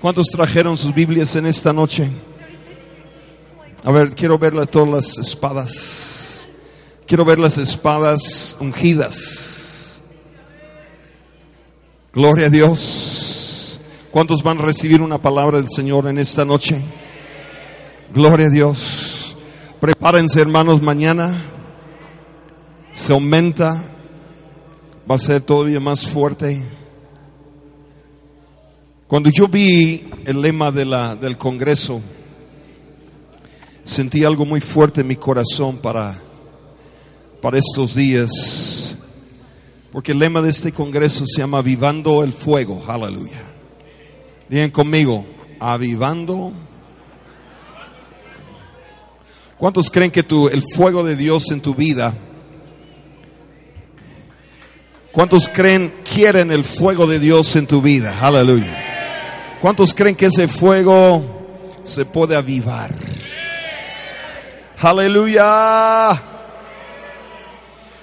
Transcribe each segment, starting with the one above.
¿Cuántos trajeron sus Biblias en esta noche? A ver, quiero ver todas las espadas. Quiero ver las espadas ungidas. Gloria a Dios. ¿Cuántos van a recibir una palabra del Señor en esta noche? Gloria a Dios. Prepárense hermanos, mañana se aumenta, va a ser todavía más fuerte. Cuando yo vi el lema de la, del Congreso, sentí algo muy fuerte en mi corazón para, para estos días. Porque el lema de este Congreso se llama Avivando el Fuego. Aleluya. Digan conmigo, avivando. ¿Cuántos creen que tu, el fuego de Dios en tu vida ¿Cuántos creen, quieren el fuego de Dios en tu vida? Aleluya. ¿Cuántos creen que ese fuego se puede avivar? Aleluya.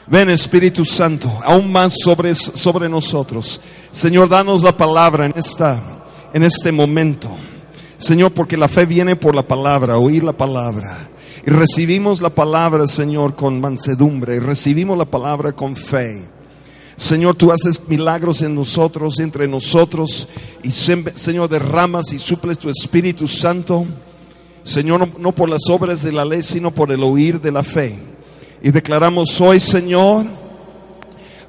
Ven Espíritu Santo, aún más sobre, sobre nosotros. Señor, danos la palabra en, esta, en este momento. Señor, porque la fe viene por la palabra, oír la palabra. Y recibimos la palabra, Señor, con mansedumbre. Y recibimos la palabra con fe. Señor, tú haces milagros en nosotros, entre nosotros, y Señor, derramas y suples tu Espíritu Santo. Señor, no, por las obras de la ley, sino por el oír de la fe. Y declaramos hoy, Señor,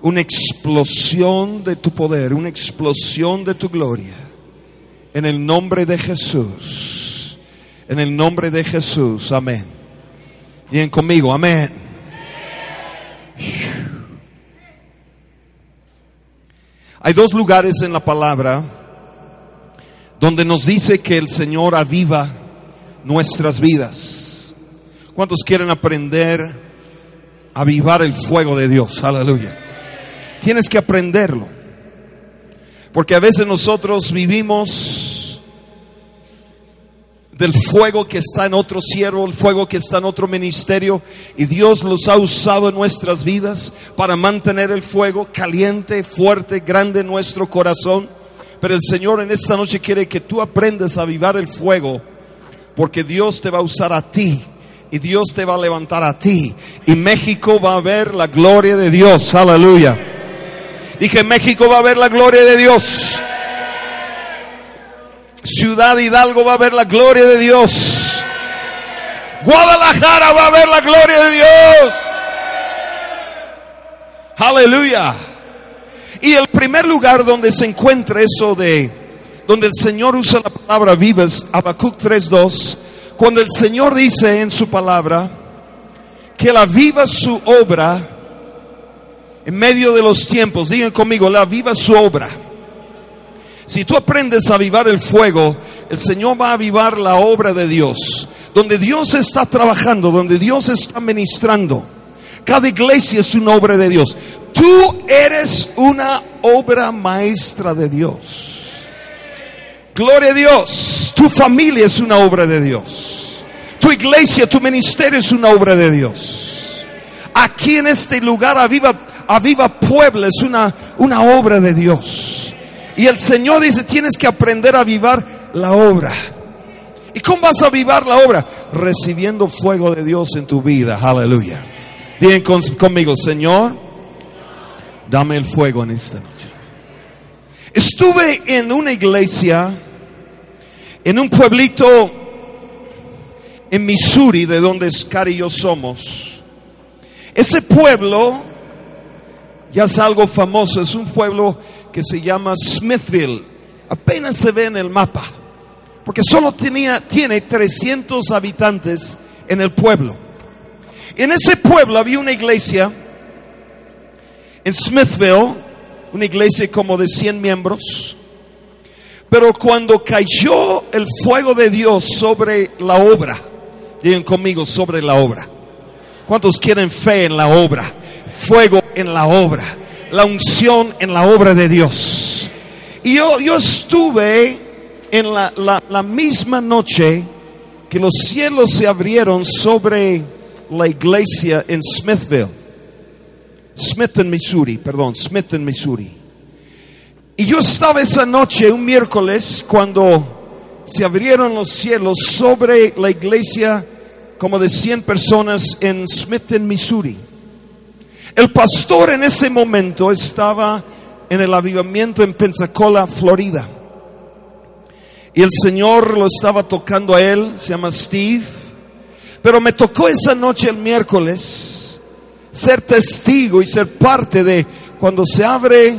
una explosión de tu poder, una explosión de tu gloria. En el nombre de Jesús. En el nombre de Jesús. Amén. Bien conmigo, amén. Hay dos lugares en la palabra donde nos dice que el Señor aviva nuestras vidas. ¿Cuántos quieren aprender a avivar el fuego de Dios? Aleluya. Tienes que aprenderlo. Porque a veces nosotros vivimos del fuego que está en otro siervo, el fuego que está en otro ministerio, y Dios los ha usado en nuestras vidas para mantener el fuego caliente, fuerte, grande en nuestro corazón. Pero el Señor en esta noche quiere que tú aprendas a avivar el fuego, porque Dios te va a usar a ti. Y Dios te va a levantar a ti. Y México va a ver la gloria de Dios. Aleluya. Dije, México va a ver la gloria de Dios. Ciudad Hidalgo va a ver la gloria de Dios. Guadalajara va a ver la gloria de Dios. Aleluya. Y el primer lugar donde se encuentra eso de, donde el Señor usa la palabra vivas, Habacuc 3.2, cuando el Señor dice en su palabra que la viva su obra en medio de los tiempos. Digan conmigo, la viva su obra. Si tú aprendes a avivar el fuego, el Señor va a avivar la obra de Dios. Donde Dios está trabajando, donde Dios está ministrando. Cada iglesia es una obra de Dios. Tú eres una obra maestra de Dios. Gloria a Dios. Tu familia es una obra de Dios. Tu iglesia, tu ministerio es una obra de Dios. Aquí en este lugar, Aviva, Aviva Puebla es una, una obra de Dios. Y el Señor dice, tienes que aprender a avivar la obra. ¿Y cómo vas a avivar la obra? Recibiendo fuego de Dios en tu vida. Aleluya. Digan con, conmigo, Señor, dame el fuego en esta noche. Estuve en una iglesia, en un pueblito en Missouri, de donde Scar y yo somos. Ese pueblo ya es algo famoso, es un pueblo que se llama Smithville. Apenas se ve en el mapa, porque solo tenía, tiene 300 habitantes en el pueblo. En ese pueblo había una iglesia, en Smithville, una iglesia como de 100 miembros, Pero cuando cayó el fuego de Dios sobre la obra, digan conmigo, sobre la obra. ¿Cuántos quieren fe en la obra? Fuego en la obra. La unción en la obra de Dios. Y yo, yo estuve en la, la, misma noche que los cielos se abrieron sobre la iglesia en Smithville. Smithton, Missouri, perdón, Smithton, Missouri. Y yo estaba esa noche, un miércoles, cuando se abrieron los cielos sobre la iglesia como de 100 personas en Smithton, Missouri. El pastor en ese momento estaba en el avivamiento en Pensacola, Florida. Y el Señor lo estaba tocando a él, se llama Steve. Pero me tocó esa noche el miércoles ser testigo y ser parte de cuando se abre,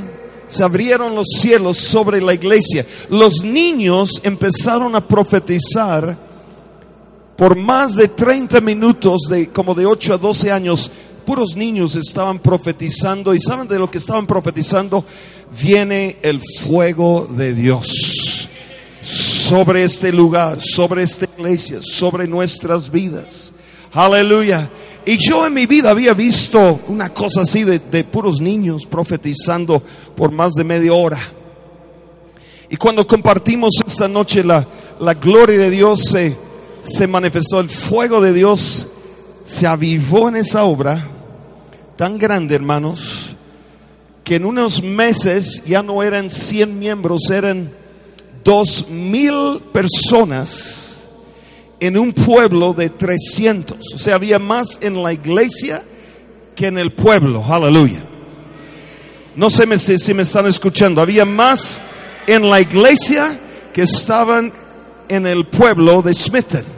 se abrieron los cielos sobre la iglesia. Los niños empezaron a profetizar por más de 30 minutos, de como de 8 a 12 años, puros niños estaban profetizando y saben de lo que estaban profetizando, viene el fuego de Dios sobre este lugar, sobre esta iglesia, sobre nuestras vidas. Aleluya. Y yo en mi vida había visto una cosa así de, puros niños profetizando por más de media hora. Y cuando compartimos esta noche la, la gloria de Dios se, se manifestó, el fuego de Dios se avivó en esa obra tan grande, hermanos, que en unos meses ya no eran 100 miembros, eran dos mil personas en un pueblo de 300. O sea, había más en la iglesia que en el pueblo. Aleluya. No sé si, si me están escuchando. Había más en la iglesia que estaban en el pueblo de Smithton.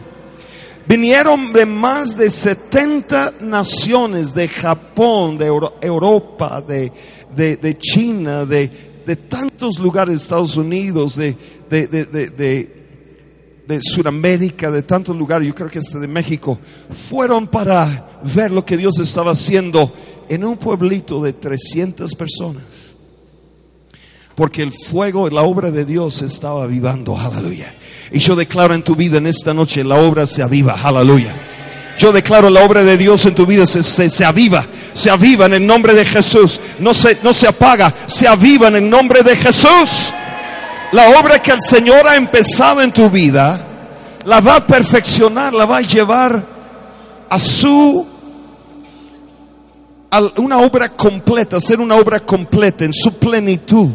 Vinieron de más de 70 naciones, de Japón, de Euro- Europa, de, de, China, de, de tantos lugares, Estados Unidos, de, de, Sudamérica, de tantos lugares, yo creo que hasta de México, fueron para ver lo que Dios estaba haciendo en un pueblito de 300 personas. Porque el fuego, la obra de Dios estaba avivando, aleluya. Y yo declaro en tu vida en esta noche, la obra se aviva, aleluya. Yo declaro la obra de Dios en tu vida se, se, se aviva, se aviva en el nombre de Jesús. No se, no se apaga, se aviva en el nombre de Jesús. La obra que el Señor ha empezado en tu vida, la va a perfeccionar, la va a llevar a su a una obra completa, hacer una obra completa en su plenitud.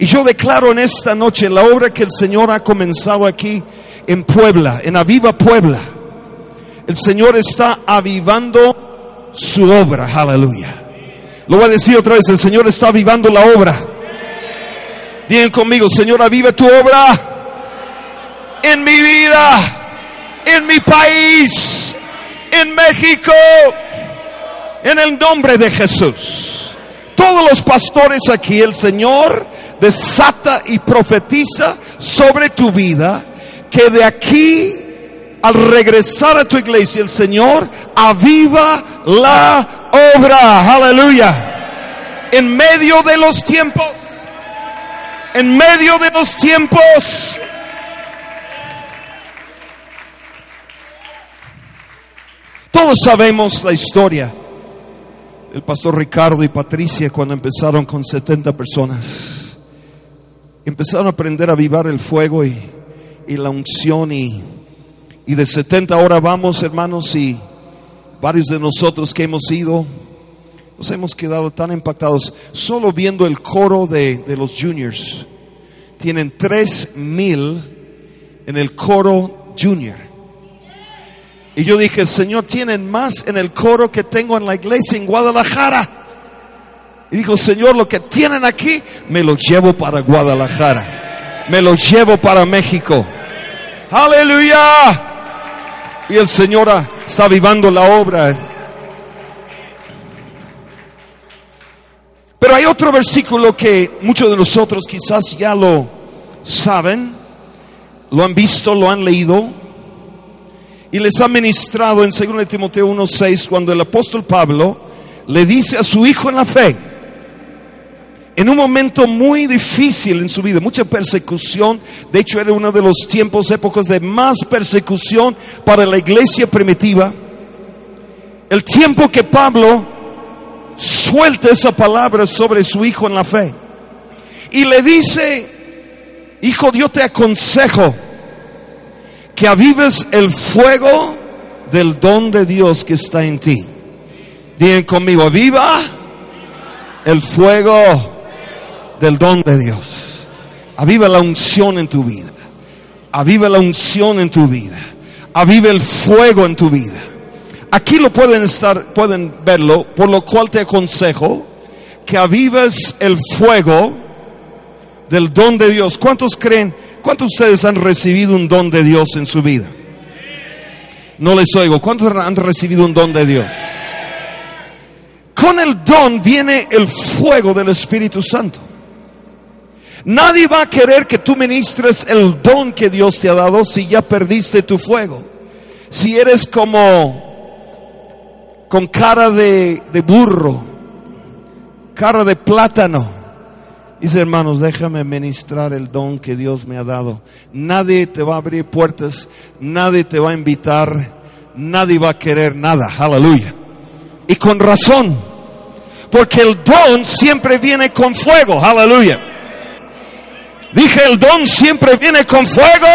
Y yo declaro en esta noche la obra que el Señor ha comenzado aquí en Puebla, en Aviva Puebla. El Señor está avivando su obra, aleluya. Lo voy a decir otra vez, el Señor está avivando la obra. Digan conmigo, Señor, aviva tu obra en mi vida, en mi país, en México, en el nombre de Jesús. Todos los pastores aquí, el Señor desata y profetiza sobre tu vida que de aquí al regresar a tu iglesia el Señor aviva la obra. Aleluya. En medio de los tiempos. En medio de los tiempos. Todos sabemos la historia el pastor Ricardo y Patricia cuando empezaron con 70 personas. Empezaron a aprender a avivar el fuego y, y la unción y, y de 70 ahora vamos hermanos y varios de nosotros que hemos ido nos hemos quedado tan impactados solo viendo el coro de, de los juniors. Tienen tres mil en el coro junior. Y yo dije, Señor, tienen más en el coro que tengo en la iglesia en Guadalajara. Y dijo, Señor, lo que tienen aquí, me lo llevo para Guadalajara. Me lo llevo para México. Aleluya. Y el Señor ah, está avivando la obra. Pero hay otro versículo que muchos de nosotros quizás ya lo saben, lo han visto, lo han leído y les ha ministrado en 2 Timoteo 1:6 cuando el apóstol Pablo le dice a su hijo en la fe, en un momento muy difícil en su vida, mucha persecución. De hecho, era uno de los tiempos, épocas de más persecución para la iglesia primitiva. El tiempo que Pablo suelta esa palabra sobre su hijo en la fe. Y le dice, hijo, yo te aconsejo que avives el fuego del don de Dios que está en ti. Digan conmigo, aviva el fuego del don de Dios. Aviva la unción en tu vida. Aviva la unción en tu vida. Aviva el fuego en tu vida. Aquí lo pueden estar, pueden verlo, por lo cual te aconsejo que avives el fuego del don de Dios. ¿Cuántos creen? ¿Cuántos de ustedes han recibido un don de Dios en su vida? No les oigo. ¿Cuántos han recibido un don de Dios? Con el don viene el fuego del Espíritu Santo. Nadie va a querer que tú ministres el don que Dios te ha dado si ya perdiste tu fuego. Si eres como con cara de, burro, cara de plátano. Dice hermanos, déjame ministrar el don que Dios me ha dado. Nadie te va a abrir puertas, nadie te va a invitar, nadie va a querer nada. Aleluya. Y con razón, porque el don siempre viene con fuego. Aleluya. Dije, el don siempre viene con fuego.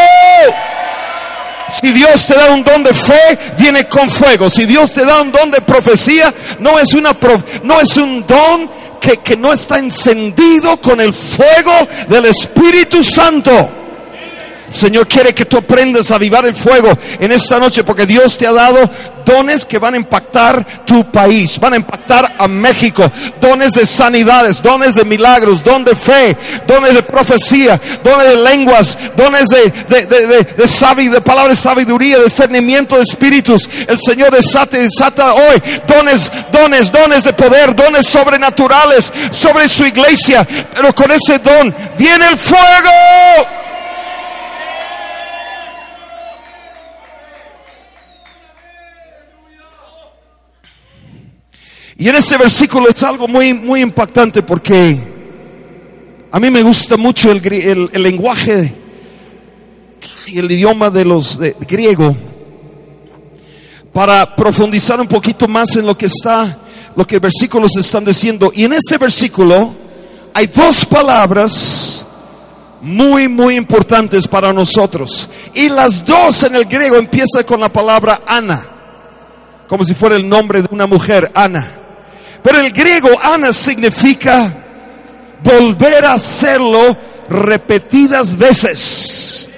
Si Dios te da un don de fe, viene con fuego. Si Dios te da un don de profecía, no es, una no es un don que, que no está encendido con el fuego del Espíritu Santo. Señor quiere que tú aprendas a avivar el fuego en esta noche porque Dios te ha dado dones que van a impactar tu país, van a impactar a México, dones de sanidades, dones de milagros, don de fe, dones de profecía, dones de lenguas, dones de, de, de, de, de, de de sabiduría, discernimiento de espíritus. El Señor desata desata hoy dones, dones, dones de poder, dones sobrenaturales sobre su iglesia, pero con ese don viene el fuego. Y en ese versículo es algo muy, muy impactante porque a mí me gusta mucho el, el, lenguaje y el idioma de los de, griego para profundizar un poquito más en lo que está, lo que versículos están diciendo. Y en este versículo hay dos palabras muy, muy importantes para nosotros. Y las dos en el griego empiezan con la palabra Ana, como si fuera el nombre de una mujer, Ana. Pero el griego ana significa volver a hacerlo repetidas veces.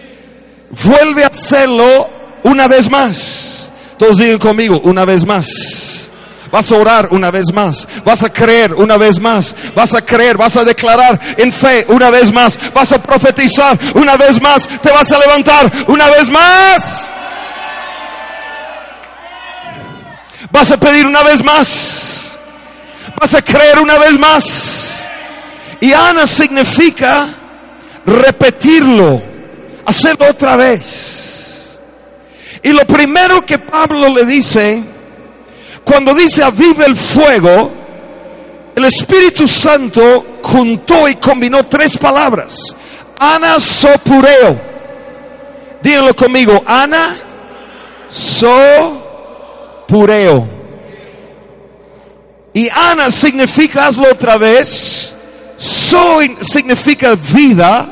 Vuelve a hacerlo una vez más. Todos digan conmigo, una vez más. Vas a orar una vez más. Vas a creer una vez más. Vas a creer, vas a declarar en fe una vez más. Vas a profetizar una vez más. Te vas a levantar una vez más. Vas a pedir una vez más vas a creer una vez más. Y Ana significa repetirlo, hacerlo otra vez. Y lo primero que Pablo le dice, cuando dice aviva el fuego, el Espíritu Santo juntó y combinó tres palabras. Ana sopureo. Díganlo conmigo. Ana sopureo. Y Ana significa, hazlo otra vez. Soy significa vida,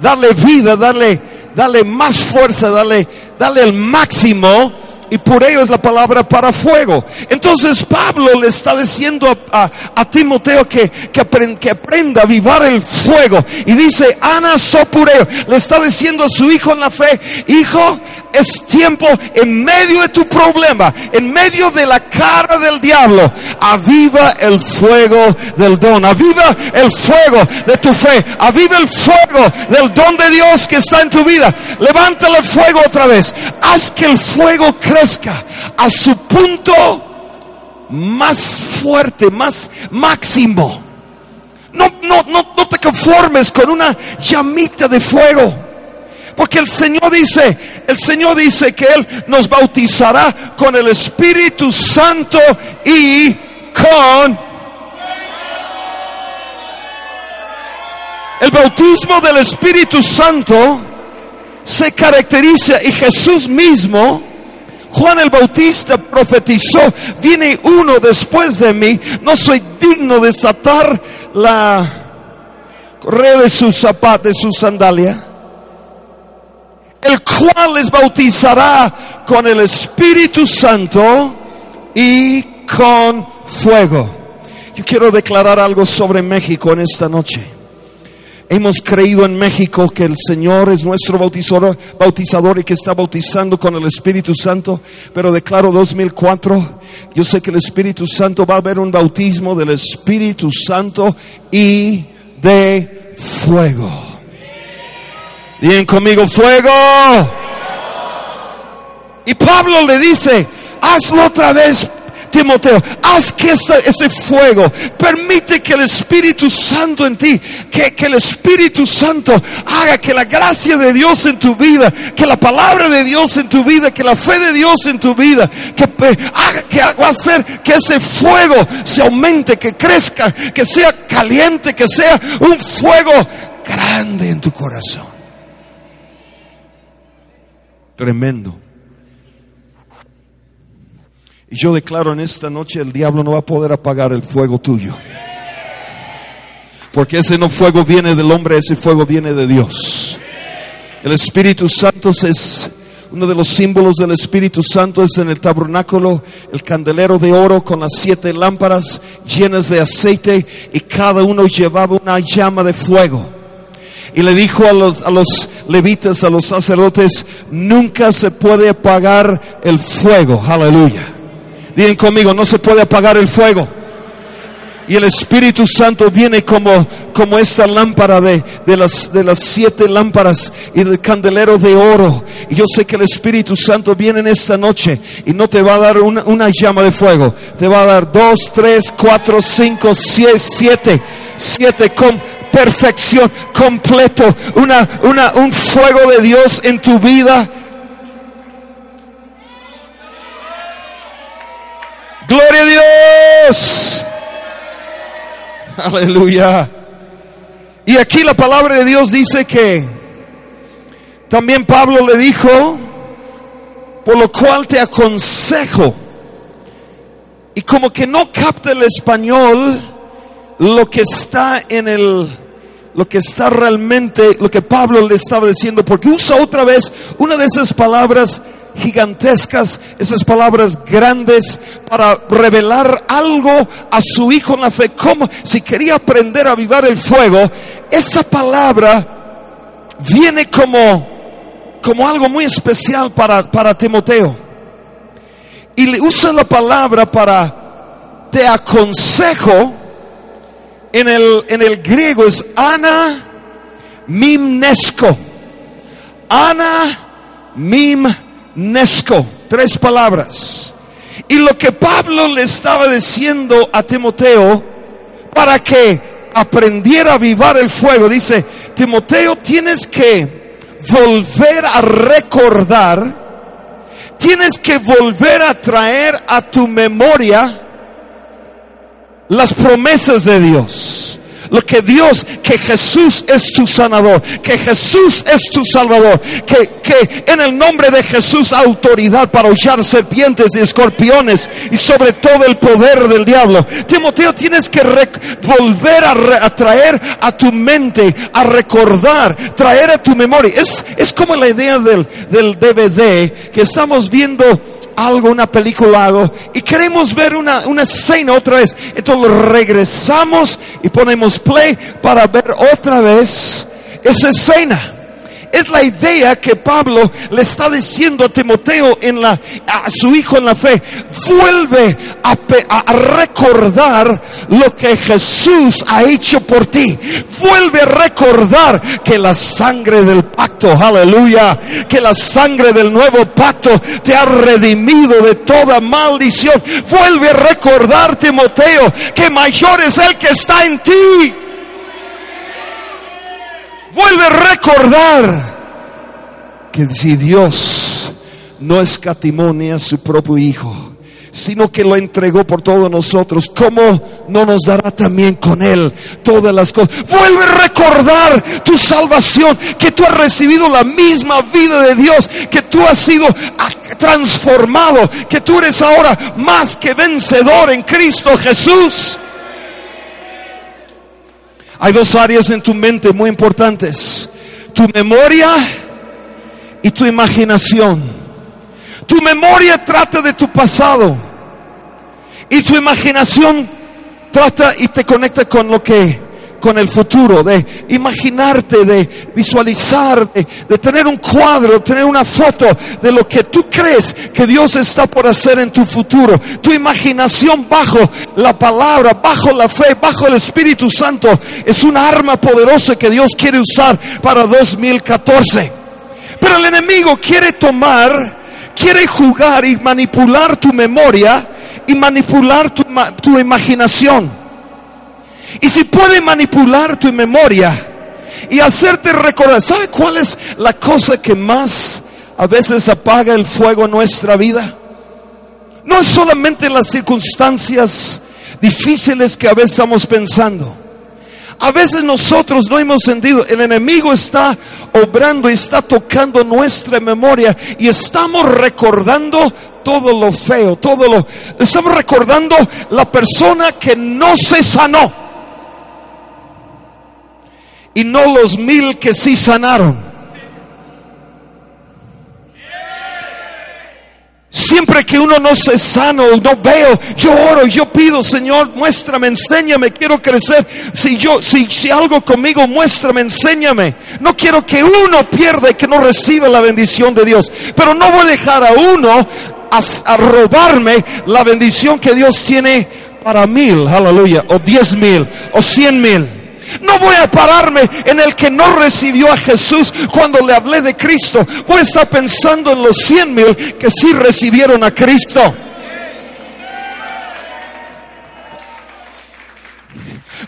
darle vida, darle, darle más fuerza, darle, darle el máximo y por ello es la palabra para fuego. Entonces Pablo le está diciendo a, Timoteo que, que, aprend, que, aprenda a avivar el fuego. Y dice, Ana Sopureo, le está diciendo a su hijo en la fe, hijo, es tiempo en medio de tu problema, en medio de la cara del diablo, aviva el fuego del don, aviva el fuego de tu fe, aviva el fuego del don de Dios que está en tu vida. Levántale el fuego otra vez, haz que el fuego crezca a su punto más fuerte, más máximo. No, no, no, no te conformes con una llamita de fuego. Porque el Señor dice, el Señor dice que Él nos bautizará con el Espíritu Santo y con... El bautismo del Espíritu Santo se caracteriza y Jesús mismo, Juan el Bautista profetizó, viene uno después de mí, no soy digno de desatar la correa de su zapato, de su sandalia, el cual les bautizará con el Espíritu Santo y con fuego. Yo quiero declarar algo sobre México en esta noche. Hemos creído en México que el Señor es nuestro bautizador, bautizador y que está bautizando con el Espíritu Santo, pero declaro 2004, yo sé que el Espíritu Santo va a haber un bautismo del Espíritu Santo y de fuego. Bien conmigo, fuego. Y Pablo le dice, hazlo otra vez Timoteo, haz que ese, fuego permite que el Espíritu Santo en ti, que, que el Espíritu Santo haga que la gracia de Dios en tu vida, que la palabra de Dios en tu vida, que la fe de Dios en tu vida, que haga que va a hacer que ese fuego se aumente, que crezca, que sea caliente, que sea un fuego grande en tu corazón. Tremendo. Y yo declaro en esta noche el diablo no va a poder apagar el fuego tuyo. Porque ese no fuego viene del hombre, ese fuego viene de Dios. El Espíritu Santo es uno de los símbolos del Espíritu Santo es en el tabernáculo el candelero de oro con las siete lámparas llenas de aceite y cada uno llevaba una llama de fuego. Y le dijo a los, a los levitas, a los sacerdotes, nunca se puede apagar el fuego. Aleluya. Digan conmigo, no se puede apagar el fuego. Y el Espíritu Santo viene como, como esta lámpara de, de, las, de las siete lámparas y del candelero de oro. Y yo sé que el Espíritu Santo viene en esta noche y no te va a dar una, una llama de fuego. Te va a dar dos, tres, cuatro, cinco, siete, siete, siete con perfección, completo. Una, una, un fuego de Dios en tu vida Gloria a Dios. Aleluya. Y aquí la palabra de Dios dice que también Pablo le dijo, por lo cual te aconsejo, y como que no capta el español lo que está en el, lo que está realmente, lo que Pablo le estaba diciendo, porque usa otra vez una de esas palabras gigantescas, esas palabras grandes para revelar algo a su hijo en la fe. Como si quería aprender a avivar el fuego, esa palabra viene como, como algo muy especial para, para Timoteo. Y le usa la palabra para te aconsejo. En el, en el griego es ana mimnesco. Ana mim Nesco, tres palabras. Y lo que Pablo le estaba diciendo a Timoteo para que aprendiera a avivar el fuego, dice, Timoteo tienes que volver a recordar, tienes que volver a traer a tu memoria las promesas de Dios lo que Dios, que Jesús es tu sanador, que Jesús es tu salvador, que, que en el nombre de Jesús autoridad para hollar serpientes y escorpiones y sobre todo el poder del diablo. Timoteo, tienes que volver a, traer a tu mente, a recordar, traer a tu memoria. Es, es como la idea del, del DVD que estamos viendo algo, una película, algo, y queremos ver una, una escena otra vez. Entonces regresamos y ponemos play para ver otra vez esa escena. Es la idea que Pablo le está diciendo a Timoteo en la, a su hijo en la fe. Vuelve a, a, recordar lo que Jesús ha hecho por ti. Vuelve a recordar que la sangre del pacto, aleluya, que la sangre del nuevo pacto te ha redimido de toda maldición. Vuelve a recordar, Timoteo, que mayor es el que está en ti vuelve a recordar que si Dios no escatimó a su propio Hijo, sino que lo entregó por todos nosotros, ¿cómo no nos dará también con Él todas las cosas? Vuelve a recordar tu salvación, que tú has recibido la misma vida de Dios, que tú has sido transformado, que tú eres ahora más que vencedor en Cristo Jesús. Hay dos áreas en tu mente muy importantes. Tu memoria y tu imaginación. Tu memoria trata de tu pasado. Y tu imaginación trata y te conecta con lo que con el futuro, de imaginarte, de visualizar, de, tener un cuadro, tener una foto de lo que tú crees que Dios está por hacer en tu futuro. Tu imaginación bajo la palabra, bajo la fe, bajo el Espíritu Santo es una arma poderosa que Dios quiere usar para 2014. Pero el enemigo quiere tomar, quiere jugar y manipular tu memoria y manipular tu, tu imaginación. Y si puede manipular tu memoria y hacerte recordar, ¿sabe cuál es la cosa que más a veces apaga el fuego en nuestra vida? No es solamente las circunstancias difíciles que a veces estamos pensando. A veces nosotros no hemos sentido, el enemigo está obrando y está tocando nuestra memoria y estamos recordando todo lo feo, todo lo, estamos recordando la persona que no se sanó y no los mil que sí sanaron. Siempre que uno no se sano, no veo, yo oro, yo pido, Señor, muéstrame, enséñame, quiero crecer. Si yo, si, si algo conmigo, muéstrame, enséñame. No quiero que uno pierda y que no reciba la bendición de Dios. Pero no voy a dejar a uno a, a robarme la bendición que Dios tiene para mil, aleluya, o diez mil, o cien mil. No voy a pararme en el que no recibió a Jesús cuando le hablé de Cristo. Voy a estar pensando en los cien mil que sí recibieron a Cristo.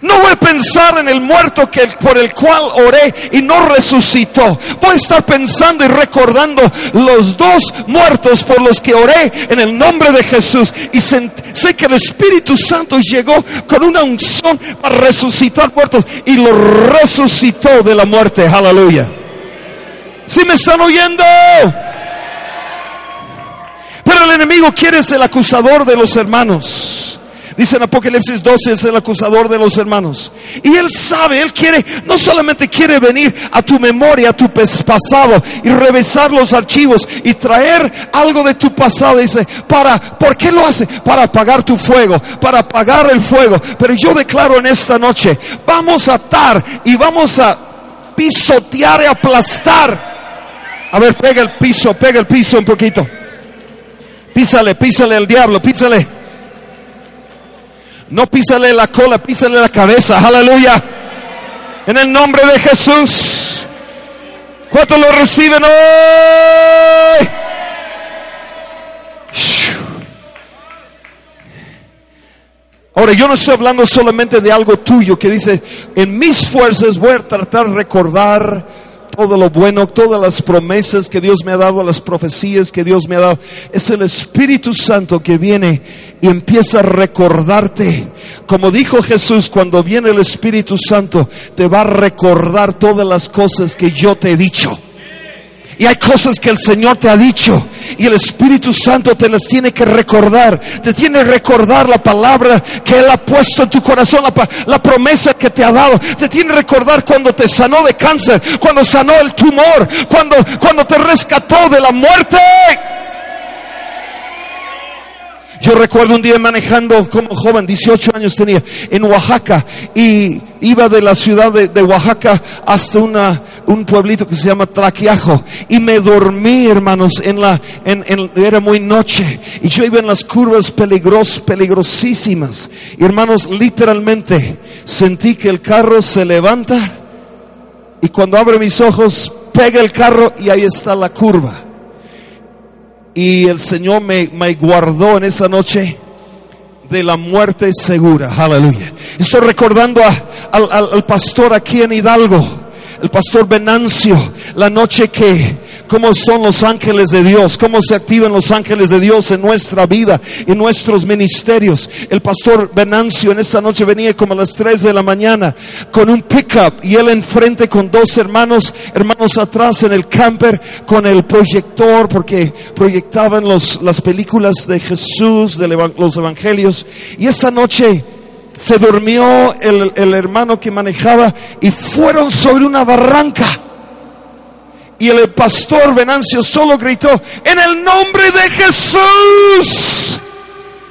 No voy a pensar en el muerto que, por el cual oré y no resucitó. Voy a estar pensando y recordando los dos muertos por los que oré en el nombre de Jesús. Y sé que el Espíritu Santo llegó con una unción para resucitar muertos y lo resucitó de la muerte. Aleluya. ¿Sí me están oyendo? Pero el enemigo quiere ser el acusador de los hermanos. Dice en Apocalipsis 12 es el acusador de los hermanos. Y él sabe, él quiere, no solamente quiere venir a tu memoria, a tu pasado y revisar los archivos y traer algo de tu pasado. Dice, para, ¿por qué lo hace? Para apagar tu fuego, para apagar el fuego. Pero yo declaro en esta noche, vamos a atar y vamos a pisotear y aplastar. A ver, pega el piso, pega el piso un poquito. Písale, písale al diablo, písale. No písale la cola, písale la cabeza. Aleluya. En el nombre de Jesús. ¿Cuántos lo reciben hoy? Ahora, yo no estoy hablando solamente de algo tuyo que dice, en mis fuerzas voy a tratar de recordar todo lo bueno, todas las promesas que Dios me ha dado, las profecías que Dios me ha dado. Es el Espíritu Santo que viene y empieza a recordarte. Como dijo Jesús, cuando viene el Espíritu Santo, te va a recordar todas las cosas que yo te he dicho. Y hay cosas que el Señor te ha dicho y el Espíritu Santo te las tiene que recordar. Te tiene que recordar la palabra que Él ha puesto en tu corazón, la, promesa que te ha dado. Te tiene que recordar cuando te sanó de cáncer, cuando sanó el tumor, cuando, cuando te rescató de la muerte. Yo recuerdo un día manejando como joven, 18 años tenía, en Oaxaca y iba de la ciudad de, Oaxaca hasta una, un pueblito que se llama Tlaquiajo y me dormí, hermanos, en la, en, era muy noche y yo iba en las curvas peligros, peligrosísimas. Y hermanos, literalmente sentí que el carro se levanta y cuando abre mis ojos pega el carro y ahí está la curva y el Señor me, guardó en esa noche de la muerte segura. Aleluya. Estoy recordando al, al, pastor aquí en Hidalgo, el pastor Venancio, la noche que cómo son los ángeles de Dios, cómo se activan los ángeles de Dios en nuestra vida, en nuestros ministerios. El pastor Venancio en esta noche venía como a las 3 de la mañana con un pickup y él enfrente con dos hermanos, hermanos atrás en el camper con el proyector porque proyectaban los, las películas de Jesús, de los evangelios. Y esta noche se durmió el, el hermano que manejaba y fueron sobre una barranca. Y el pastor Venancio solo gritó, en el nombre de Jesús.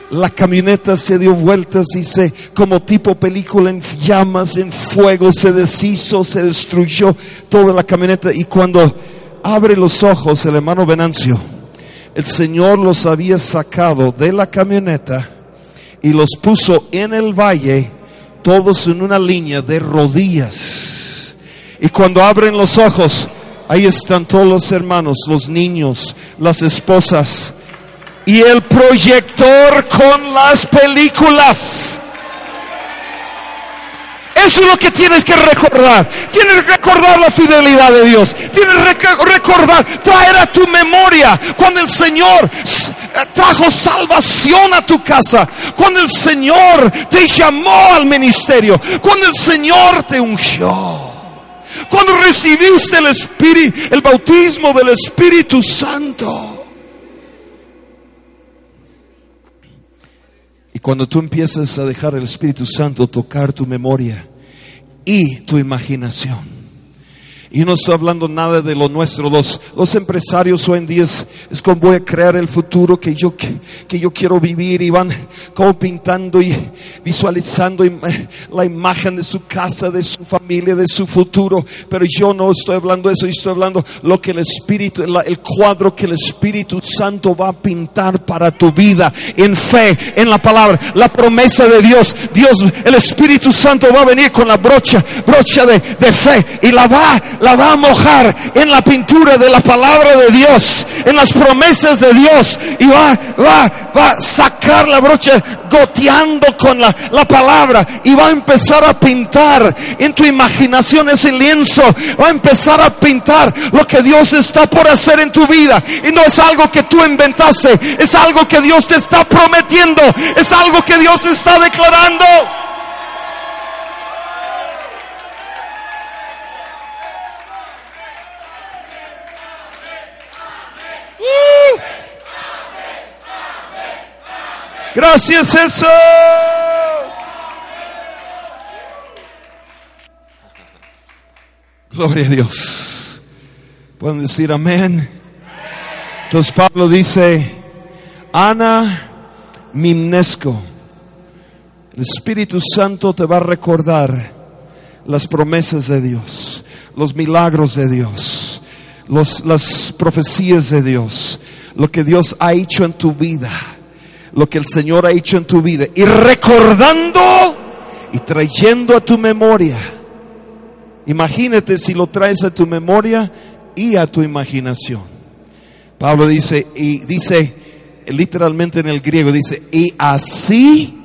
La camioneta se dio vueltas y se, como tipo película en llamas, en fuego, se deshizo, se destruyó toda la camioneta. Y cuando abre los ojos el hermano Venancio, el Señor los había sacado de la camioneta y los puso en el valle, todos en una línea de rodillas. Y cuando abren los ojos, ahí están todos los hermanos, los niños, las esposas y el proyector con las películas. Eso es lo que tienes que recordar. Tienes que recordar la fidelidad de Dios. Tienes que recordar, traer a tu memoria cuando el Señor trajo salvación a tu casa. Cuando el Señor te llamó al ministerio. Cuando el Señor te ungió. Cuando recibiste el Espíritu, el bautismo del Espíritu Santo. Y cuando tú empiezas a dejar el Espíritu Santo tocar tu memoria y tu imaginación, y no estoy hablando nada de lo nuestro. Los, los empresarios hoy en día es, como voy a crear el futuro que yo, que, yo quiero vivir y van como pintando y visualizando la imagen de su casa, de su familia, de su futuro. Pero yo no estoy hablando de eso, yo estoy hablando lo que el Espíritu, el cuadro que el Espíritu Santo va a pintar para tu vida en fe, en la palabra, la promesa de Dios. Dios, el Espíritu Santo va a venir con la brocha, brocha de, de fe y la va la va a mojar en la pintura de la palabra de Dios, en las promesas de Dios y va, va, va a sacar la brocha goteando con la, la palabra y va a empezar a pintar en tu imaginación ese lienzo, va a empezar a pintar lo que Dios está por hacer en tu vida y no es algo que tú inventaste, es algo que Dios te está prometiendo, es algo que Dios está declarando. Gracias Jesús. Gloria a Dios. Pueden decir amén. Entonces Pablo dice, Ana Mimnesco, el Espíritu Santo te va a recordar las promesas de Dios, los milagros de Dios, los, las profecías de Dios, lo que Dios ha hecho en tu vida lo que el Señor ha hecho en tu vida y recordando y trayendo a tu memoria. Imagínate si lo traes a tu memoria y a tu imaginación. Pablo dice, y dice literalmente en el griego, dice, y así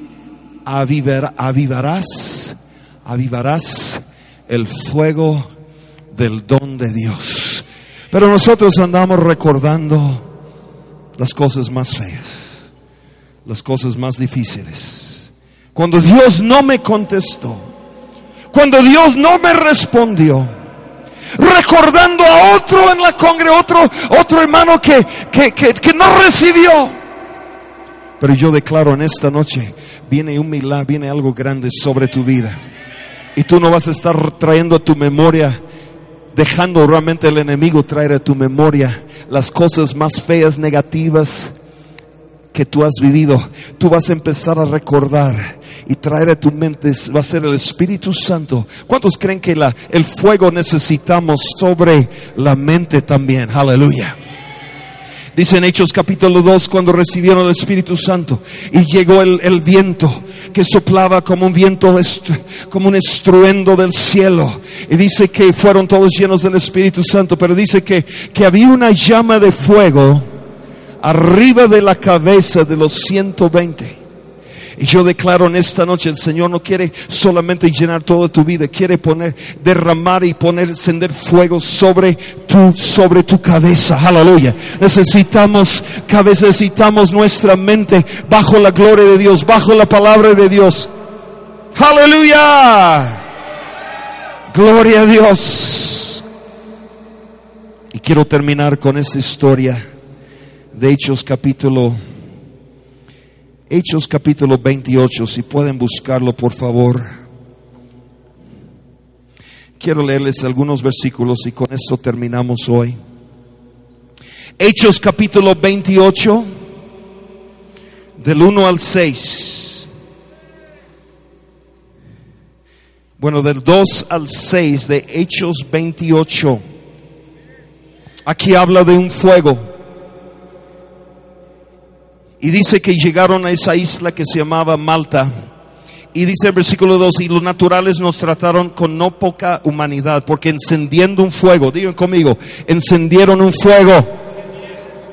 avivarás, avivarás el fuego del don de Dios. Pero nosotros andamos recordando las cosas más feas las cosas más difíciles. Cuando Dios no me contestó, cuando Dios no me respondió, recordando a otro en la congre, otro, otro hermano que, que, que, no recibió. Pero yo declaro en esta noche, viene un milagro, viene algo grande sobre tu vida. Y tú no vas a estar trayendo a tu memoria, dejando realmente el enemigo traer a tu memoria las cosas más feas, negativas, que tú has vivido, tú vas a empezar a recordar y traer a tu mente, va a ser el Espíritu Santo. ¿Cuántos creen que la, el fuego necesitamos sobre la mente también? Aleluya. Dice en Hechos capítulo 2 cuando recibieron el Espíritu Santo y llegó el, el viento que soplaba como un viento, como un estruendo del cielo. Y dice que fueron todos llenos del Espíritu Santo, pero dice que, que había una llama de fuego arriba de la cabeza de los 120. Y yo declaro en esta noche, el Señor no quiere solamente llenar toda tu vida, quiere poner, derramar y poner, encender fuego sobre tu, sobre tu cabeza. Aleluya. Necesitamos, necesitamos nuestra mente bajo la gloria de Dios, bajo la palabra de Dios. Aleluya. Gloria a Dios. Y quiero terminar con esta historia de Hechos capítulo Hechos capítulo 28, si pueden buscarlo por favor. Quiero leerles algunos versículos y con esto terminamos hoy. Hechos capítulo 28, del 1 al 6. Bueno, del 2 al 6 de Hechos 28. Aquí habla de un fuego. Y dice que llegaron a esa isla que se llamaba Malta. Y dice el versículo 2, y los naturales nos trataron con no poca humanidad, porque encendiendo un fuego, digan conmigo, encendieron un fuego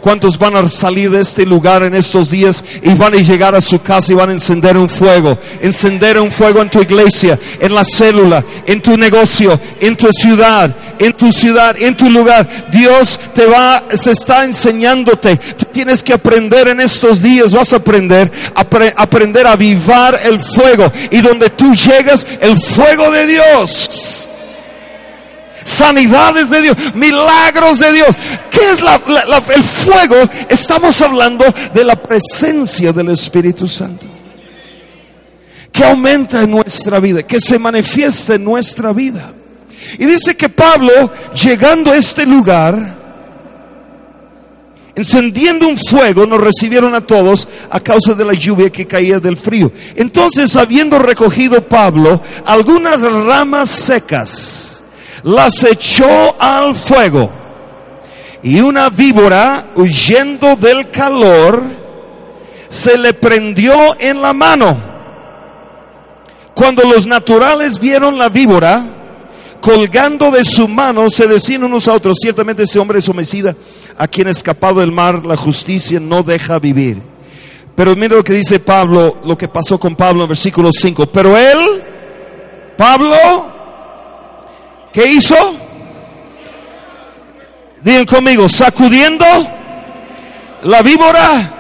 ¿Cuántos van a salir de este lugar en estos días y van a llegar a su casa y van a encender un fuego? Encender un fuego en tu iglesia, en la célula, en tu negocio, en tu ciudad, en tu ciudad, en tu lugar. Dios te va, se está enseñándote. Tú tienes que aprender en estos días, vas a aprender, aprender a avivar el fuego. Y donde tú llegas, el fuego de Dios sanidades de Dios, milagros de Dios. ¿Qué es el fuego? Estamos hablando de la presencia del Espíritu Santo. Que aumenta en nuestra vida, que se manifiesta en nuestra vida. Y dice que Pablo, llegando a este lugar, encendiendo un fuego, nos recibieron a todos a causa de la lluvia que caía del frío. Entonces, habiendo recogido Pablo algunas ramas secas, las echó al fuego. Y una víbora, huyendo del calor, se le prendió en la mano. Cuando los naturales vieron la víbora, colgando de su mano, se decían unos a otros, ciertamente ese hombre es homicida, a quien escapado del mar, la justicia no deja vivir. Pero mira lo que dice Pablo, lo que pasó con Pablo en versículo 5. Pero él, Pablo, ¿Qué hizo? Digan conmigo, sacudiendo la víbora.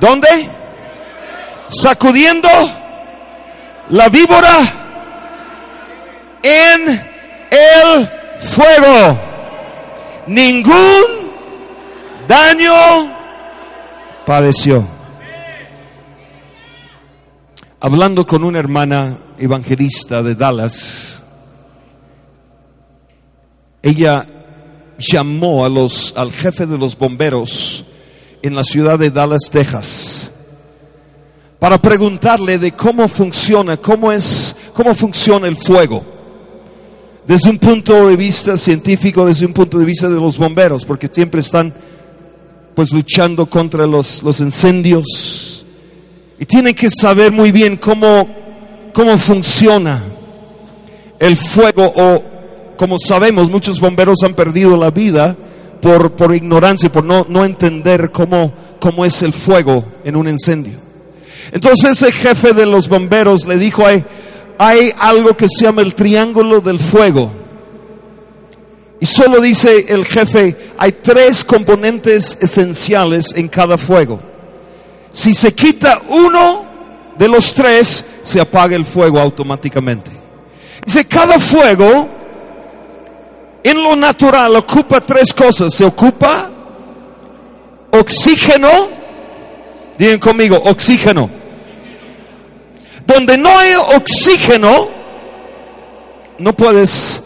¿Dónde? Sacudiendo la víbora en el fuego. Ningún daño padeció. Hablando con una hermana evangelista de Dallas, ella llamó a los, al jefe de los bomberos en la ciudad de Dallas, Texas, para preguntarle de cómo funciona, cómo es, cómo funciona el fuego. Desde un punto de vista científico, desde un punto de vista de los bomberos, porque siempre están pues luchando contra los, los incendios y tienen que saber muy bien cómo, cómo funciona el fuego o como sabemos, muchos bomberos han perdido la vida por, por ignorancia, por no, no entender cómo, cómo es el fuego en un incendio. Entonces ese jefe de los bomberos le dijo, hay, hay algo que se llama el triángulo del fuego. Y solo dice el jefe, hay tres componentes esenciales en cada fuego. Si se quita uno de los tres, se apaga el fuego automáticamente. Dice, cada fuego en lo natural ocupa tres cosas. Se ocupa oxígeno. Digan conmigo, oxígeno. Donde no hay oxígeno, no puedes,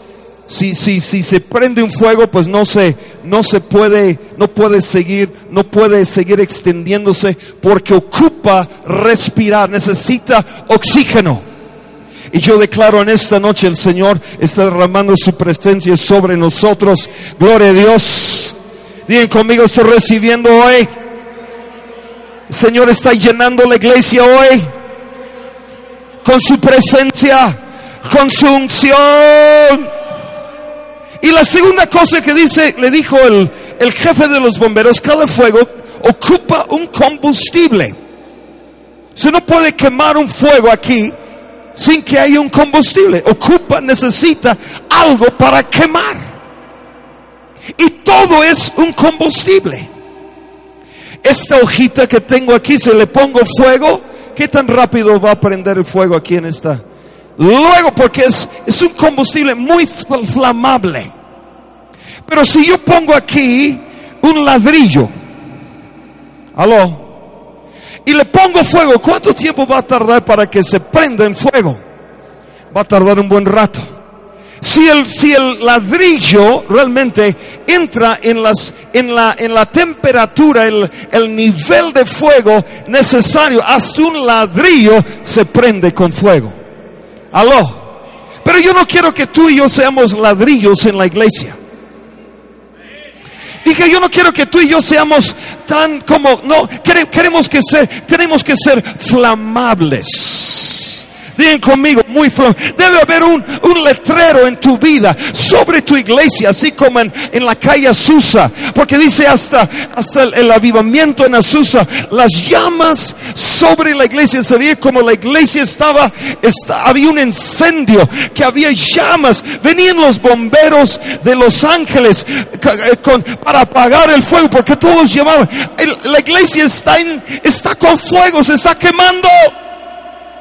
si, si, si se prende un fuego, pues no se, no se puede, no puede seguir, no puede seguir extendiéndose porque ocupa respirar, necesita oxígeno. Y yo declaro en esta noche el Señor está derramando su presencia sobre nosotros. Gloria a Dios. Digan conmigo, estoy recibiendo hoy. El Señor está llenando la iglesia hoy con su presencia, con su unción. Y la segunda cosa que dice, le dijo el, el jefe de los bomberos, cada fuego ocupa un combustible. Se no puede quemar un fuego aquí sin que haya un combustible. Ocupa, necesita algo para quemar. Y todo es un combustible. Esta hojita que tengo aquí, se le pongo fuego, ¿qué tan rápido va a prender el fuego aquí en esta? Luego, porque es, es un combustible muy flamable. Pero si yo pongo aquí un ladrillo, aló, y le pongo fuego, ¿cuánto tiempo va a tardar para que se prenda en fuego? Va a tardar un buen rato. Si el, si el ladrillo realmente entra en, las, en, la, en la temperatura, el, el nivel de fuego necesario, hasta un ladrillo se prende con fuego. Aló. Pero yo no quiero que tú y yo seamos ladrillos en la iglesia. Dije, yo no quiero que tú y yo seamos tan como, no, queremos que ser, tenemos que ser flamables. Digan conmigo, muy Debe haber un, un, letrero en tu vida sobre tu iglesia, así como en, en la calle Azusa. Porque dice hasta, hasta el, avivamiento en Azusa, las llamas sobre la iglesia. Se veía como la iglesia estaba, había un incendio, que había llamas. Venían los bomberos de Los Ángeles eh, con, para apagar el fuego, porque todos llamaban. la iglesia está, en, está con fuego, se está quemando.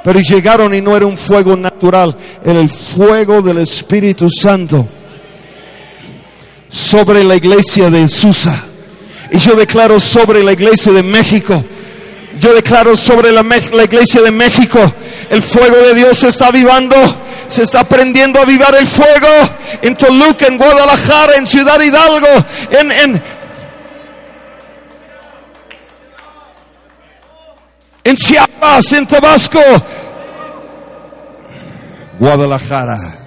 Pero llegaron y no era un fuego natural, era el fuego del Espíritu Santo sobre la iglesia de Susa. Y yo declaro sobre la iglesia de México. Yo declaro sobre la, iglesia de México, el fuego de Dios se está avivando, se está aprendiendo a avivar el fuego en Toluca, en Guadalajara, en Ciudad Hidalgo, en, en, en Chiapas, en Tabasco, Guadalajara.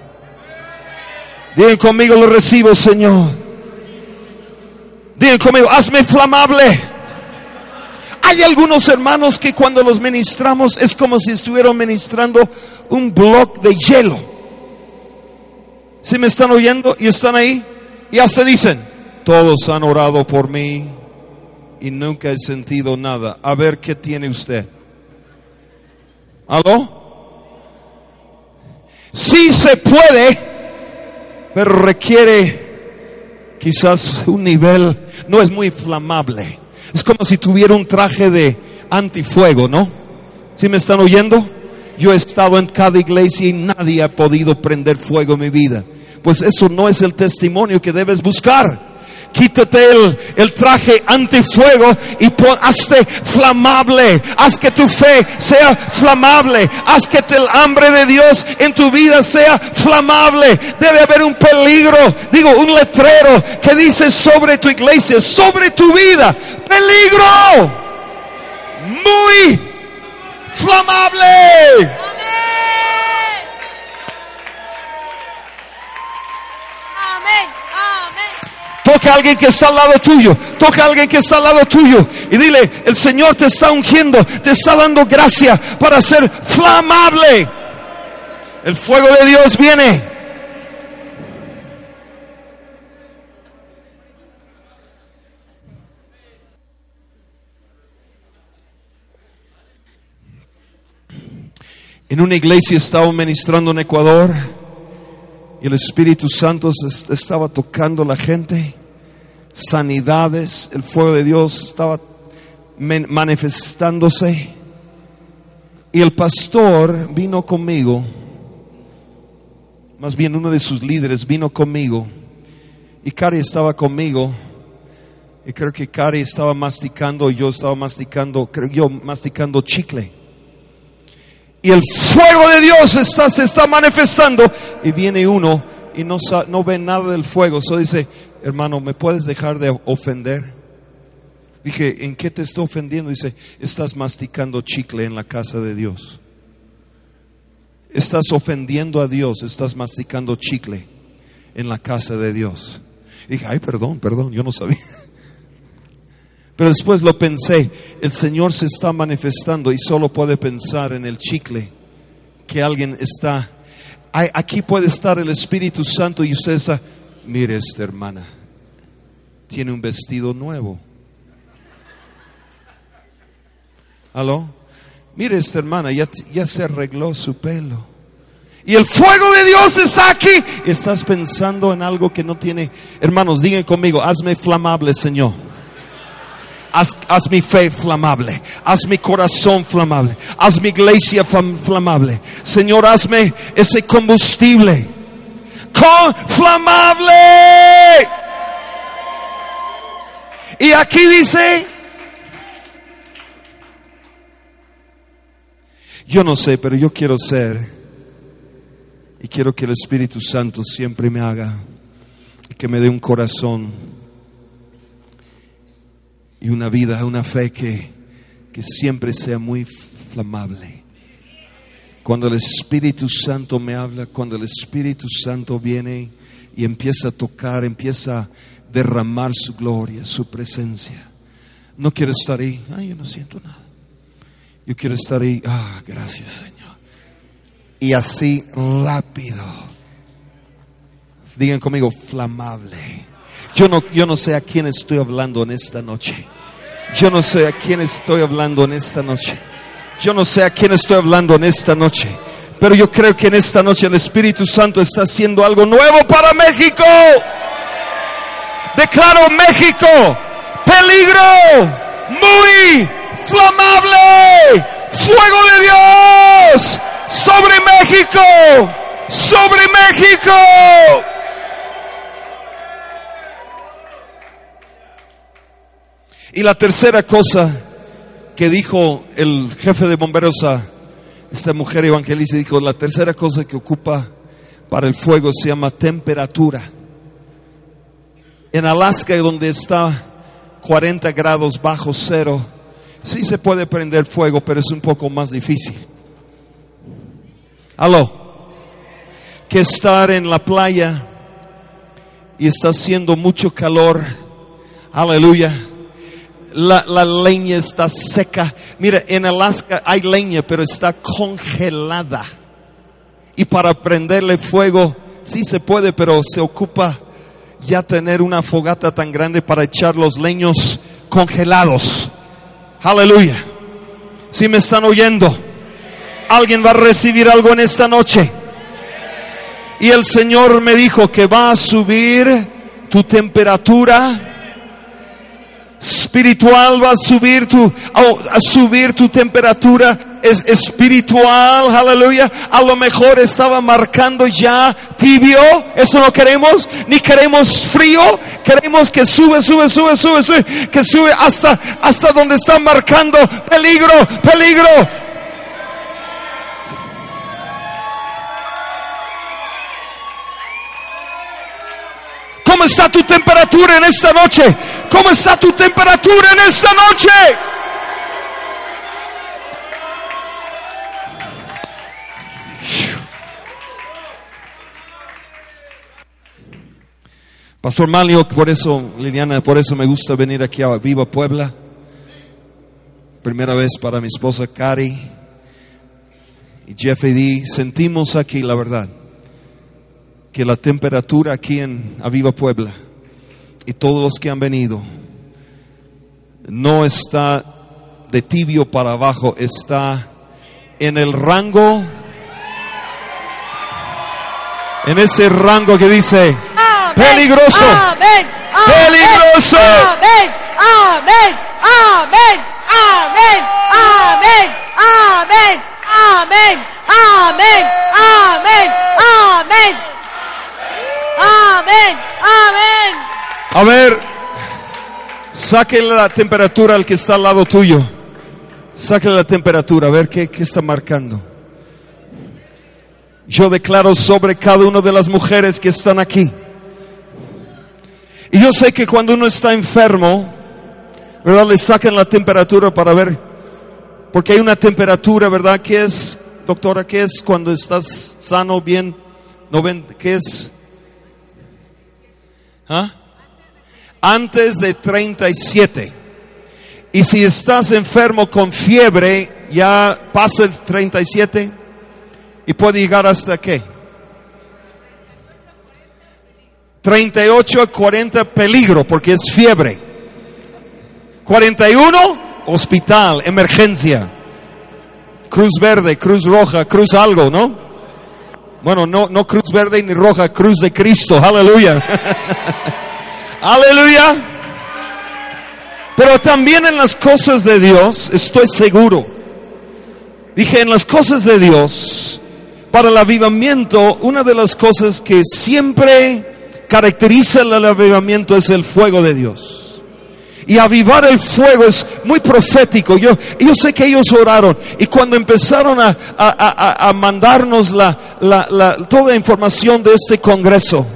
Digan conmigo, lo recibo, Señor. Digan conmigo, hazme flamable. Hay algunos hermanos que cuando los ministramos es como si estuvieran ministrando un bloque de hielo. Si me están oyendo y están ahí, y hasta dicen, todos han orado por mí y nunca he sentido nada. A ver qué tiene usted. ¿Aló? Sí se puede, pero requiere quizás un nivel, no es muy inflamable. Es como si tuviera un traje de antifuego, ¿no? ¿Sí me están oyendo? Yo he estado en cada iglesia y nadie ha podido prender fuego en mi vida. Pues eso no es el testimonio que debes buscar quítate el, el traje antifuego y pon, hazte flamable. Haz que tu fe sea flamable. Haz que el hambre de Dios en tu vida sea flamable. Debe haber un peligro, digo, un letrero que dice sobre tu iglesia, sobre tu vida. Peligro. Muy flamable. Toca a alguien que está al lado tuyo. Toca a alguien que está al lado tuyo. Y dile, el Señor te está ungiendo, te está dando gracia para ser flamable. El fuego de Dios viene. En una iglesia estaba ministrando en Ecuador y el Espíritu Santo estaba tocando a la gente, sanidades, el fuego de Dios estaba manifestándose. Y el pastor vino conmigo, más bien uno de sus líderes vino conmigo, y Cari estaba conmigo, y creo que Cari estaba masticando, yo estaba masticando, creo yo masticando chicle. Y el fuego de Dios está, se está manifestando. Y viene uno y no, no ve nada del fuego. Solo dice, hermano, ¿me puedes dejar de ofender? Dije, ¿en qué te estoy ofendiendo? Dice, estás masticando chicle en la casa de Dios. Estás ofendiendo a Dios, estás masticando chicle en la casa de Dios. dije, ay, perdón, perdón, yo no sabía. Pero después lo pensé, el Señor se está manifestando y solo puede pensar en el chicle que alguien está. Aquí puede estar el Espíritu Santo y usted está, mire esta hermana, tiene un vestido nuevo. ¿Aló? Mire esta hermana, ya, ya se arregló su pelo. Y el fuego de Dios está aquí. Estás pensando en algo que no tiene. Hermanos, digan conmigo, hazme flamable, Señor. Haz, haz, mi fe flamable, haz mi corazón flamable, haz mi iglesia flamable. Señor, hazme ese combustible con flamable. Y aquí dice, yo no sé, pero yo quiero ser y quiero que el Espíritu Santo siempre me haga que me dé un corazón y una vida, una fe que, que siempre sea muy flamable. Cuando el Espíritu Santo me habla, cuando el Espíritu Santo viene y empieza a tocar, empieza a derramar su gloria, su presencia. No quiero estar ahí, ay, yo no siento nada. Yo quiero estar ahí, ah, gracias Señor. Y así rápido. Digan conmigo, flamable. Yo no, yo no sé a quién estoy hablando en esta noche. Yo no sé a quién estoy hablando en esta noche. Yo no sé a quién estoy hablando en esta noche. Pero yo creo que en esta noche el Espíritu Santo está haciendo algo nuevo para México. Declaro México peligro muy flamable. Fuego de Dios sobre México. Sobre México. Y la tercera cosa que dijo el jefe de bomberos a esta mujer evangelista, dijo, la tercera cosa que ocupa para el fuego se llama temperatura. En Alaska, donde está 40 grados bajo cero, sí se puede prender fuego, pero es un poco más difícil. Aló, que estar en la playa y está haciendo mucho calor. Aleluya la, leña está seca. Mira, en Alaska hay leña, pero está congelada. Y para prenderle fuego, sí se puede, pero se ocupa ya tener una fogata tan grande para echar los leños congelados. Aleluya. Si me están oyendo, alguien va a recibir algo en esta noche. Y el Señor me dijo que va a subir tu temperatura espiritual va a subir tu, a subir tu temperatura es espiritual, aleluya. A lo mejor estaba marcando ya tibio, eso no queremos, ni queremos frío, queremos que sube, sube, sube, sube, sube, que sube hasta, hasta donde está marcando peligro, peligro. ¿Cómo está tu temperatura en esta noche? ¿Cómo está tu temperatura en esta noche? Pastor Malio, por eso, Liliana, por eso me gusta venir aquí a Viva Puebla. Primera vez para mi esposa Cari y Jeff D. Sentimos aquí la verdad que la temperatura aquí en Aviva Puebla y todos los que han venido no está de tibio para abajo, está en el rango, en ese rango que dice peligroso, peligroso. Amén, amén, amén, amén, amén, amén, amén, amén, amén, amén. Amén, amén. A ver, saque la temperatura al que está al lado tuyo. Sáquenle la temperatura, a ver qué, qué está marcando. Yo declaro sobre cada una de las mujeres que están aquí. Y yo sé que cuando uno está enfermo, ¿verdad? Le sacan la temperatura para ver. Porque hay una temperatura, ¿verdad? ¿Qué es, doctora? ¿Qué es cuando estás sano, bien? ¿No ven? ¿Qué es? ¿Ah? Antes de 37. Y si estás enfermo con fiebre, ya pasa el 37 y puede llegar hasta qué? 38 a 40 peligro porque es fiebre. 41 hospital, emergencia. cruz verde, cruz roja, cruz algo, ¿no? Bueno, no, no cruz verde ni roja, cruz de Cristo, aleluya. aleluya. Pero también en las cosas de Dios, estoy seguro. Dije, en las cosas de Dios, para el avivamiento, una de las cosas que siempre caracteriza el avivamiento es el fuego de Dios y avivar el fuego es muy profético. Yo, yo sé que ellos oraron y cuando empezaron a, a, a, mandarnos la, la, la, toda información de este congreso,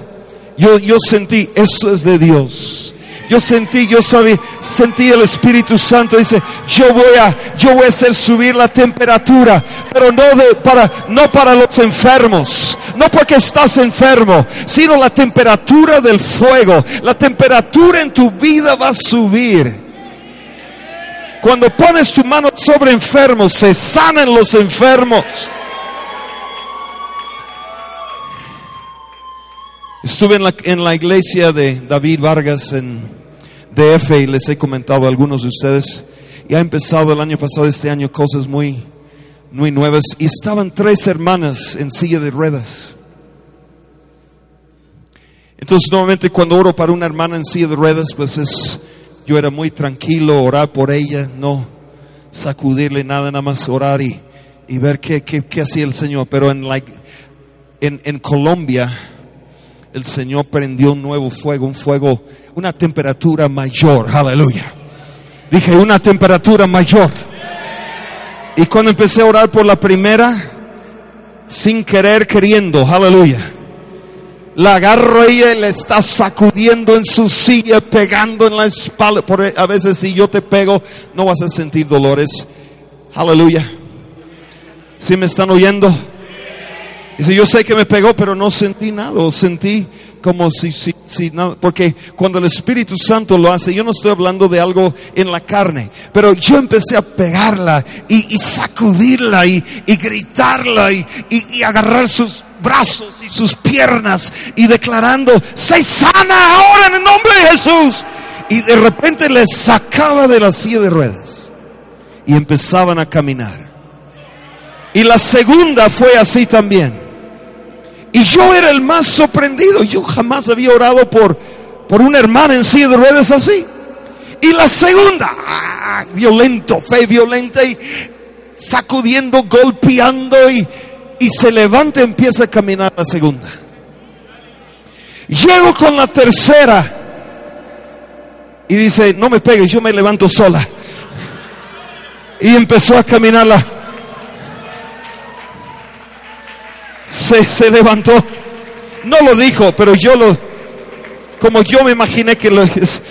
yo, yo sentí, esto es de Dios. Yo sentí, yo sabía, sentí el Espíritu Santo dice, yo voy a, yo voy a hacer subir la temperatura, pero no de, para, no para los enfermos, no porque estás enfermo, sino la temperatura del fuego, la temperatura en tu vida va a subir. Cuando pones tu mano sobre enfermos, se sanan los enfermos. Estuve en la, en la iglesia de David Vargas en DF y les he comentado a algunos de ustedes. Y ha empezado el año pasado, este año, cosas muy, muy nuevas. Y estaban tres hermanas en silla de ruedas. Entonces, nuevamente, cuando oro para una hermana en silla de ruedas, pues es, yo era muy tranquilo, orar por ella, no sacudirle nada, nada más orar y, y ver qué, qué, qué hacía el Señor. Pero en, like, en, en Colombia, el Señor prendió un nuevo fuego, un fuego, una temperatura mayor. Aleluya. Dije, una temperatura mayor. Y cuando empecé a orar por la primera, sin querer, queriendo, aleluya. La agarro ella y le está sacudiendo en su silla, pegando en la espalda. Por, a veces si yo te pego, no vas a sentir dolores. Aleluya. Si me están oyendo? Dice, yo sé que me pegó, pero no sentí nada, sentí como si, si, si nada, porque cuando el Espíritu Santo lo hace, yo no estoy hablando de algo en la carne, pero yo empecé a pegarla y, sacudirla y, gritarla y, y, agarrar sus brazos y sus piernas y declarando, se sana ahora en el nombre de Jesús. Y de repente les sacaba de la silla de ruedas y empezaban a caminar. Y la segunda fue así también. Y yo era el más sorprendido. Yo jamás había orado por, por una hermana en silla de ruedas así. Y la segunda, ah, violento, fe violenta y sacudiendo, golpeando y, y se levanta y empieza a caminar la segunda. Llego con la tercera y dice, no me pegues, yo me levanto sola. Y empezó a caminar la, se, levantó. No lo dijo, pero yo lo, como yo me imaginé que lo,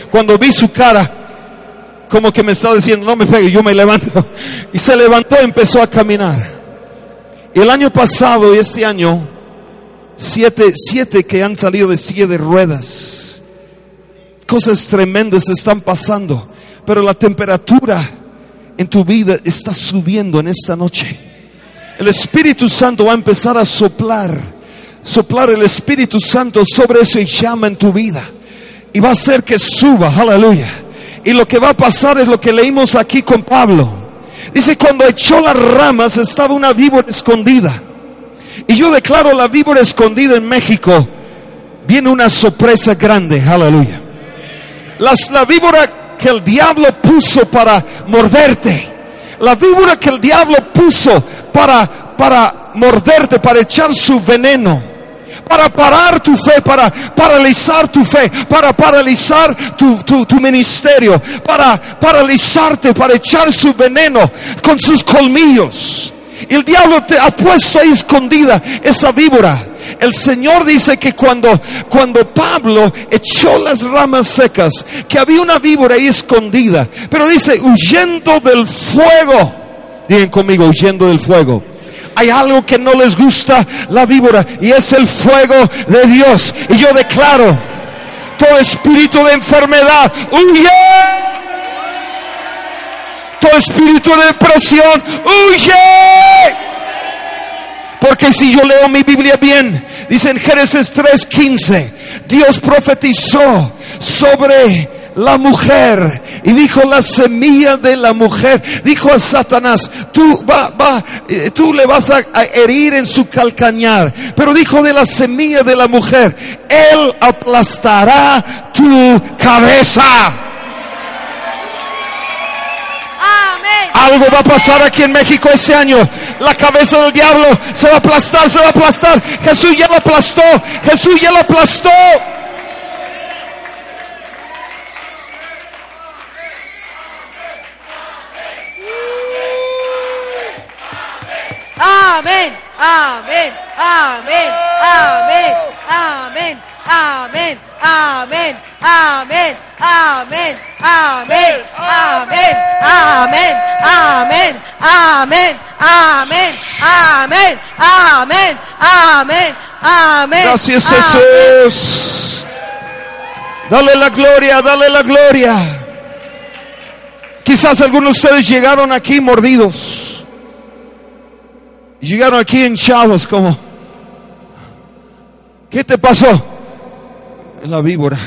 cuando vi su cara, como que me estaba diciendo, no me pegue, yo me levanto. Y se levantó y empezó a caminar. El año pasado y este año, siete, siete que han salido de silla de ruedas. Cosas tremendas están pasando. Pero la temperatura en tu vida está subiendo en esta noche el Espíritu Santo va a empezar a soplar, soplar el Espíritu Santo sobre ese llama en tu vida. Y va a hacer que suba, aleluya. Y lo que va a pasar es lo que leímos aquí con Pablo. Dice, cuando echó las ramas estaba una víbora escondida. Y yo declaro la víbora escondida en México. Viene una sorpresa grande, aleluya. la víbora que el diablo puso para morderte la víbora que el diablo puso para, para morderte, para echar su veneno para parar tu fe, para paralizar tu fe, para paralizar tu, tu, tu, ministerio, para paralizarte, para echar su veneno con sus colmillos. El diablo te ha puesto ahí escondida esa víbora. El Señor dice que cuando, cuando Pablo echó las ramas secas, que había una víbora ahí escondida, pero dice, huyendo del fuego. Digan conmigo, huyendo del fuego. Hay algo que no les gusta la víbora y es el fuego de Dios. Y yo declaro, todo espíritu de enfermedad, huye espíritu de depresión, huye. Porque si yo leo mi Biblia bien, dice en Génesis 3:15, Dios profetizó sobre la mujer. Y dijo la semilla de la mujer. Dijo a Satanás, tú, va, va, eh, tú le vas a, a herir en su calcañar. Pero dijo de la semilla de la mujer, él aplastará tu cabeza. Algo va a pasar aquí en México este año. La cabeza del diablo se va a aplastar, se va a aplastar. Jesús ya lo aplastó. Jesús ya lo aplastó. Amén. Amén. Amén. Amén. Amén. Amén. Amén. Amén. Amén. Amén. Amén. Amén. Amén. Amén. Amén. Amén. Amén. Amén. Amén. Gracias. Jesús. Dale la gloria, dale la gloria. Quizás algunos de ustedes llegaron aquí mordidos. Llegaron aquí hinchados como... ¿Qué te pasó? La víbora.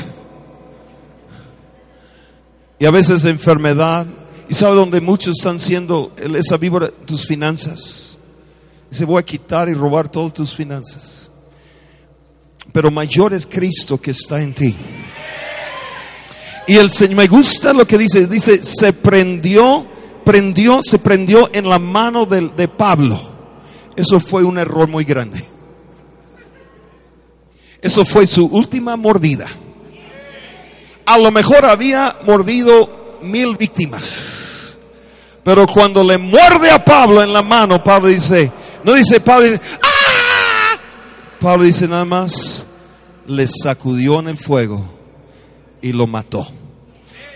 Y a veces enfermedad. ¿Y sabe dónde muchos están siendo esa víbora? Tus finanzas. Dice, voy a quitar y robar todas tus finanzas pero mayor es Cristo que está en ti. Y el Señor, me gusta lo que dice, dice, se prendió, prendió, se prendió en la mano de Pablo. Eso fue un error muy grande. Eso fue su última mordida. A lo mejor había mordido mil víctimas. Pero cuando le muerde a Pablo en la mano, Pablo dice, no dice Pablo, dice, ¡ah! Pablo dice nada más, le sacudió en el fuego y lo mató.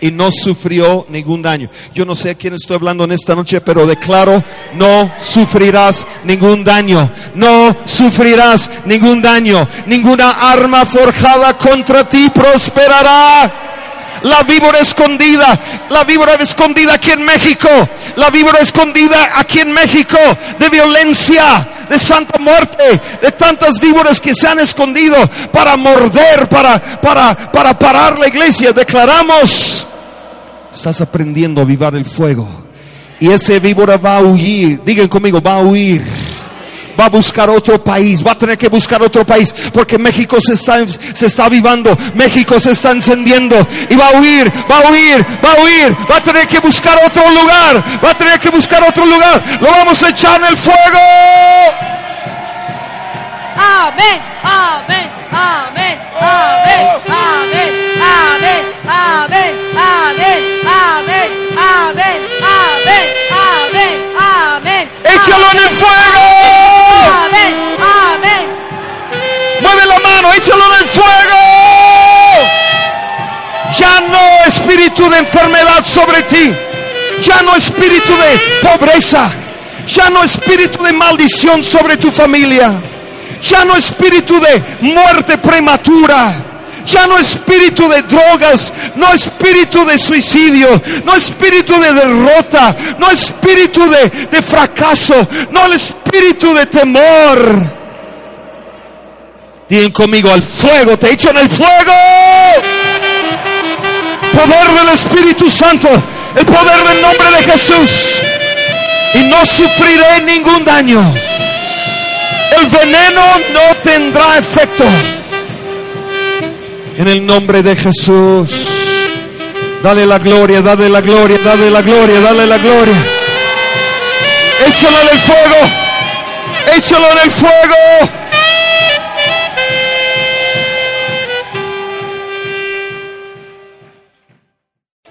Y no sufrió ningún daño. Yo no sé a quién estoy hablando en esta noche, pero declaro, no sufrirás ningún daño. No sufrirás ningún daño. Ninguna arma forjada contra ti prosperará. La víbora escondida, la víbora escondida aquí en México, la víbora escondida aquí en México de violencia, de santa muerte, de tantas víboras que se han escondido para morder, para, para, para parar la iglesia. Declaramos, estás aprendiendo a avivar el fuego. Y ese víbora va a huir, digan conmigo, va a huir va a buscar otro país, va a tener que buscar otro país, porque México se está, se está avivando, México se está encendiendo y va a huir, va a huir, va a huir, va a tener que buscar otro lugar, va a tener que buscar otro lugar, lo vamos a echar en el fuego. Amén, amén, amén, amén, amén, amén, amén, amén, amén, amén, amén, amén, amén. Échalo en el fuego. En fuego. Ya no espíritu de enfermedad sobre ti. Ya no espíritu de pobreza. Ya no espíritu de maldición sobre tu familia. Ya no espíritu de muerte prematura. Ya no espíritu de drogas, no espíritu de suicidio, no espíritu de derrota, no espíritu de, fracaso, no espíritu de temor. Digan conmigo, al fuego, te echo en el fuego. Poder del Espíritu Santo, el poder del nombre de Jesús. Y no sufriré ningún daño. El veneno no tendrá efecto. En el nombre de Jesús. Dale la gloria, dale la gloria, dale la gloria, dale la gloria. Échalo en el fuego. Échalo en el fuego.